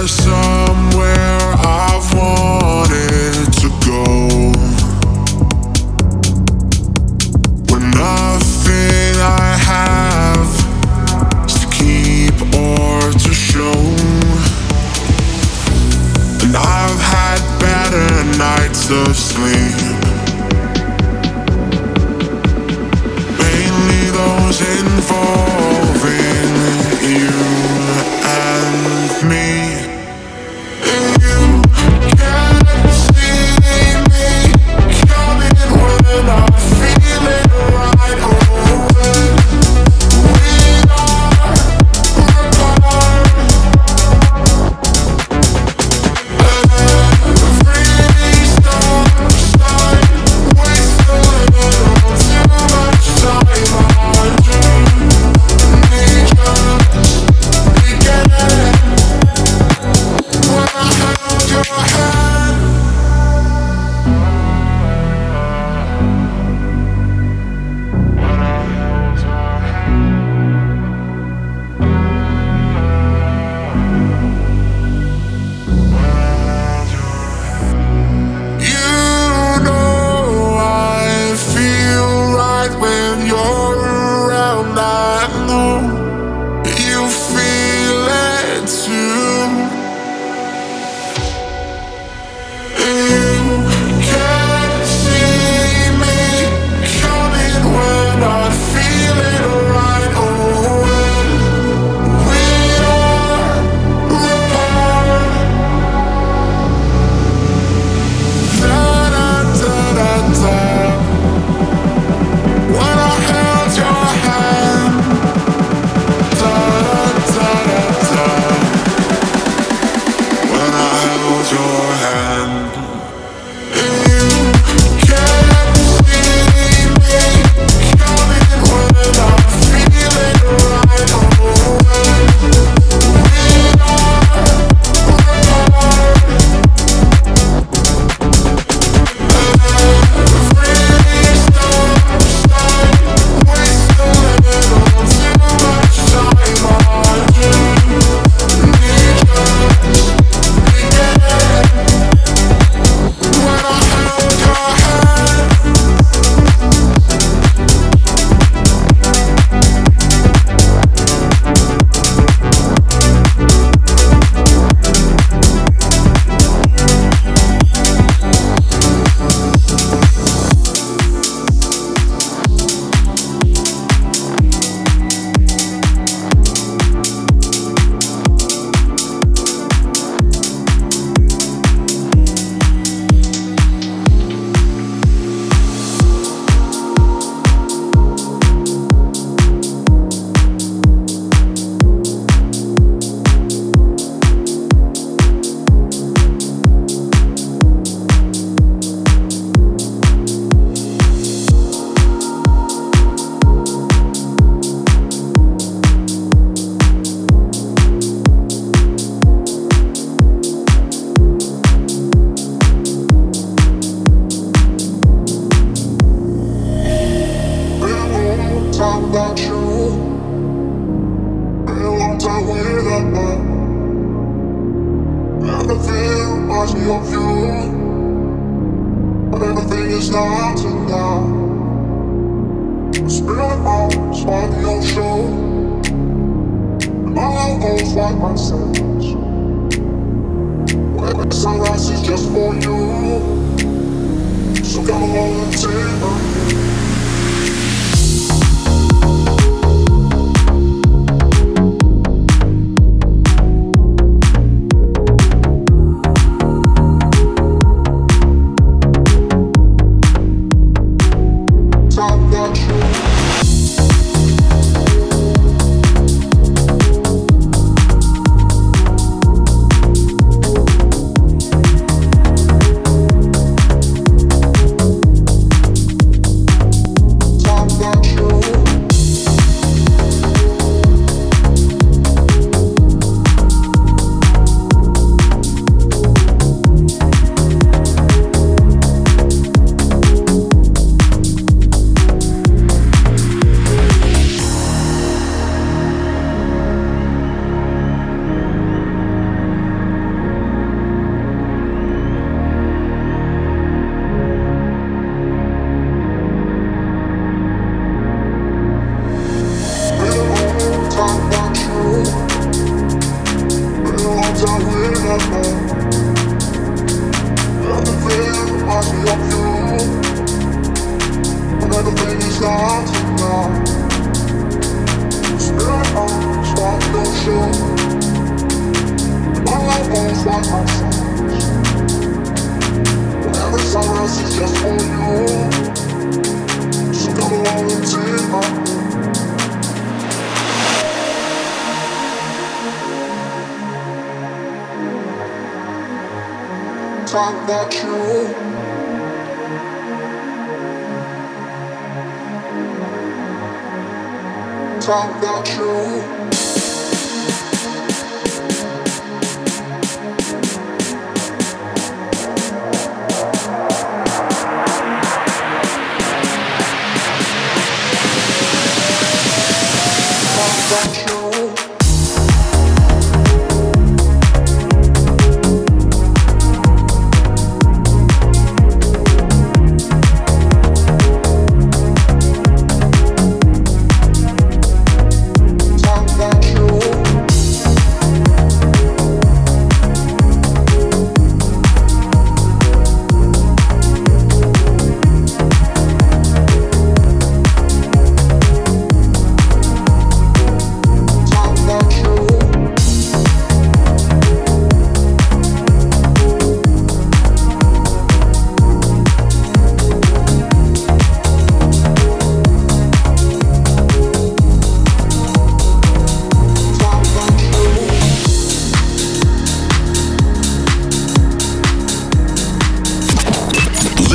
There's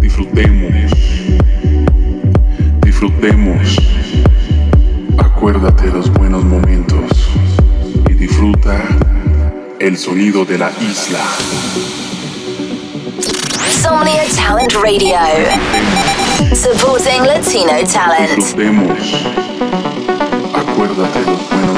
Disfrutemos, disfrutemos. Acuérdate de los buenos momentos y disfruta el sonido de la isla. Somnia Talent Radio, supporting Latino talent. Disfrutemos. Acuérdate de los buenos momentos.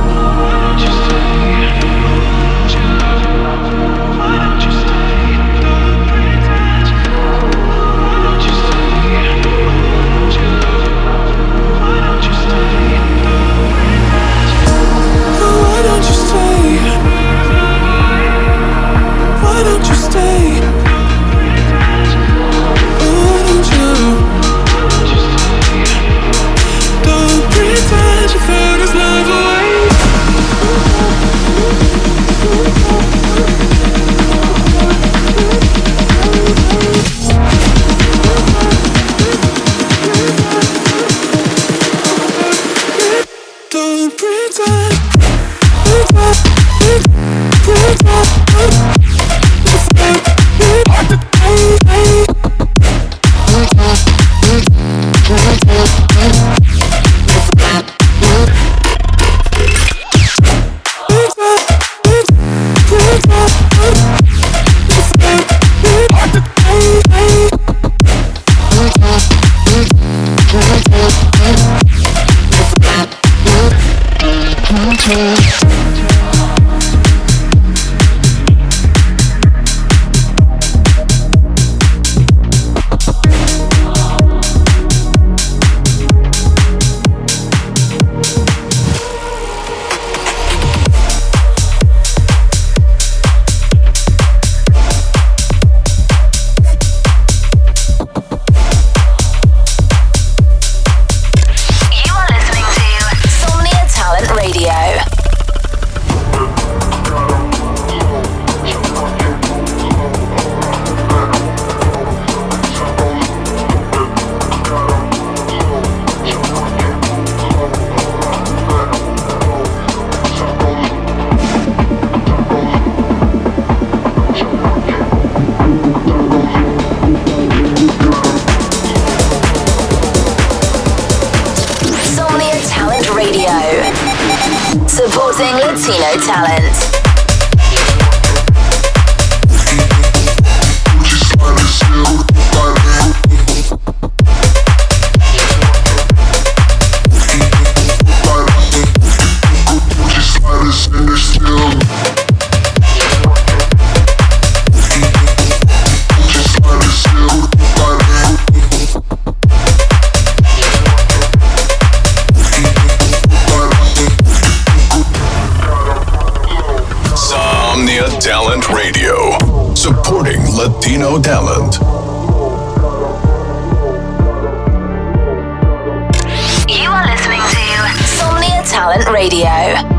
supporting Latino talent. You are listening to Somnia Talent Radio.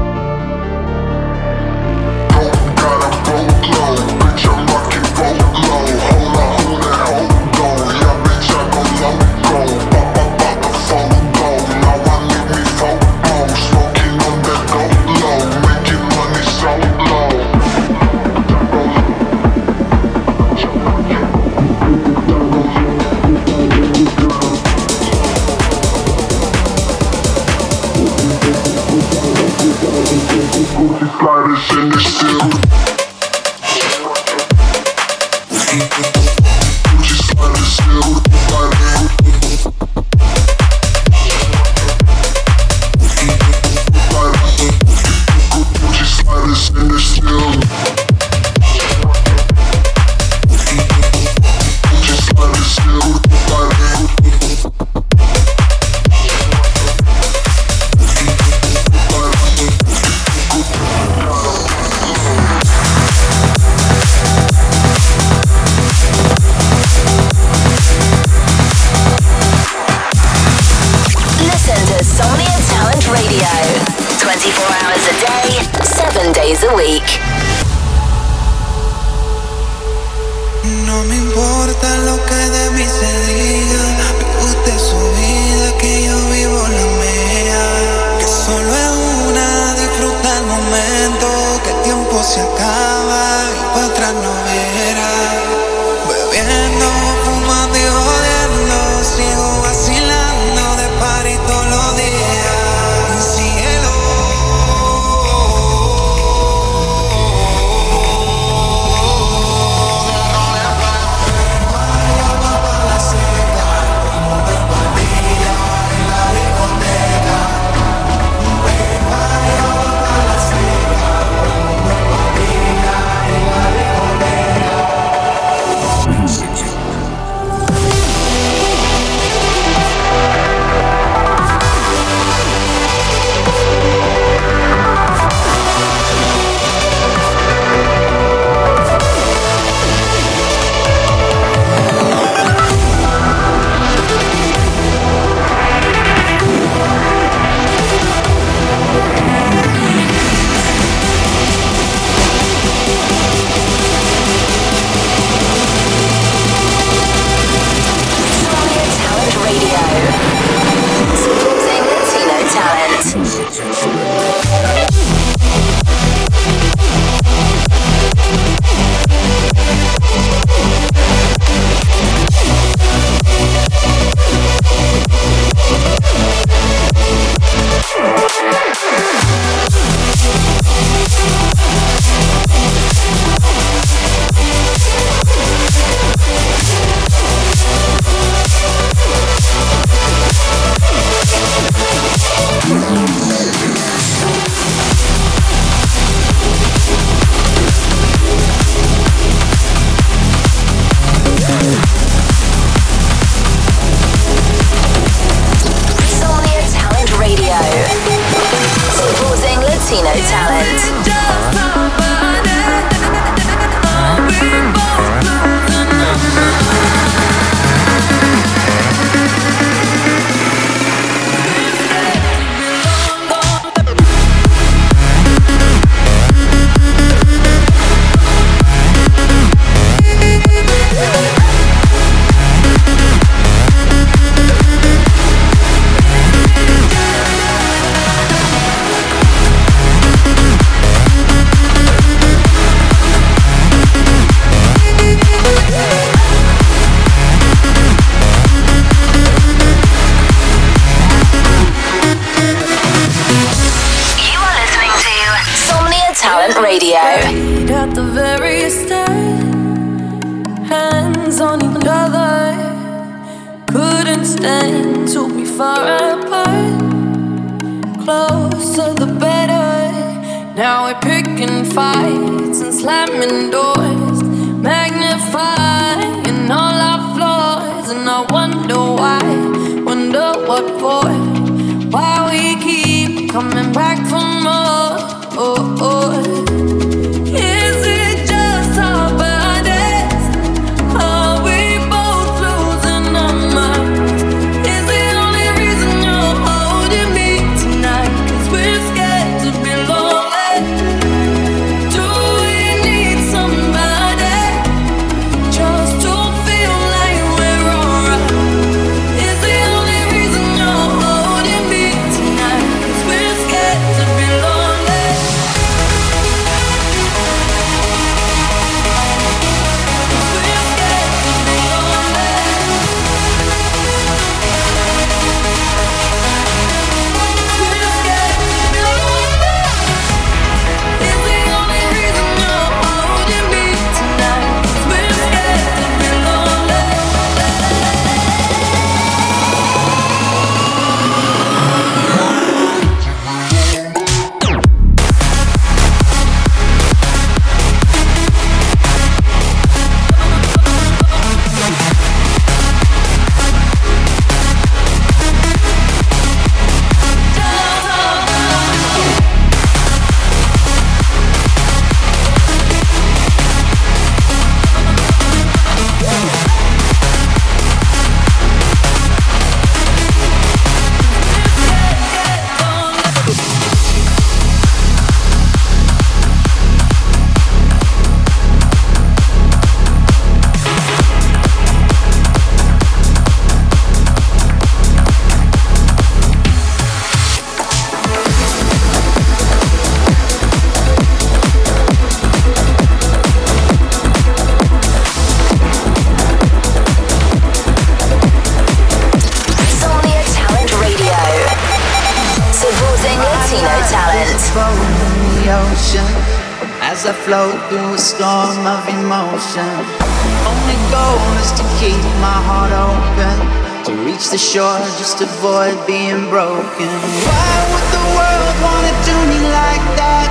reach the shore just to avoid being broken. Why would the world wanna do me like that?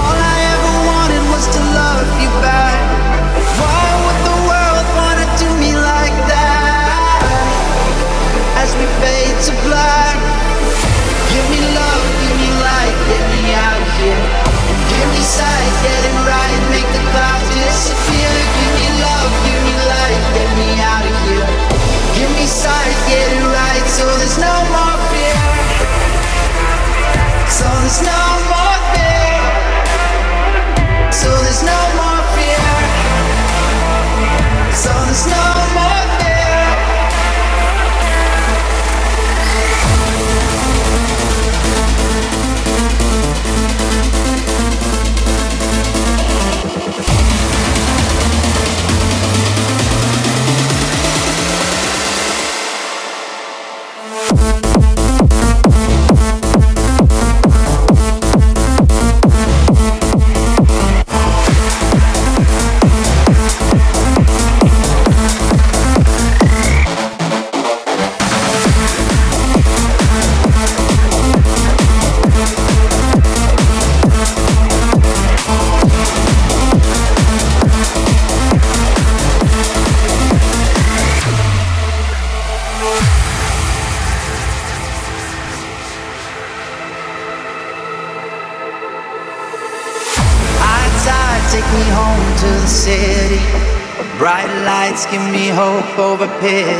All I ever wanted was to love you back. Why would the world wanna do me like that? As we fade to black. No. hey.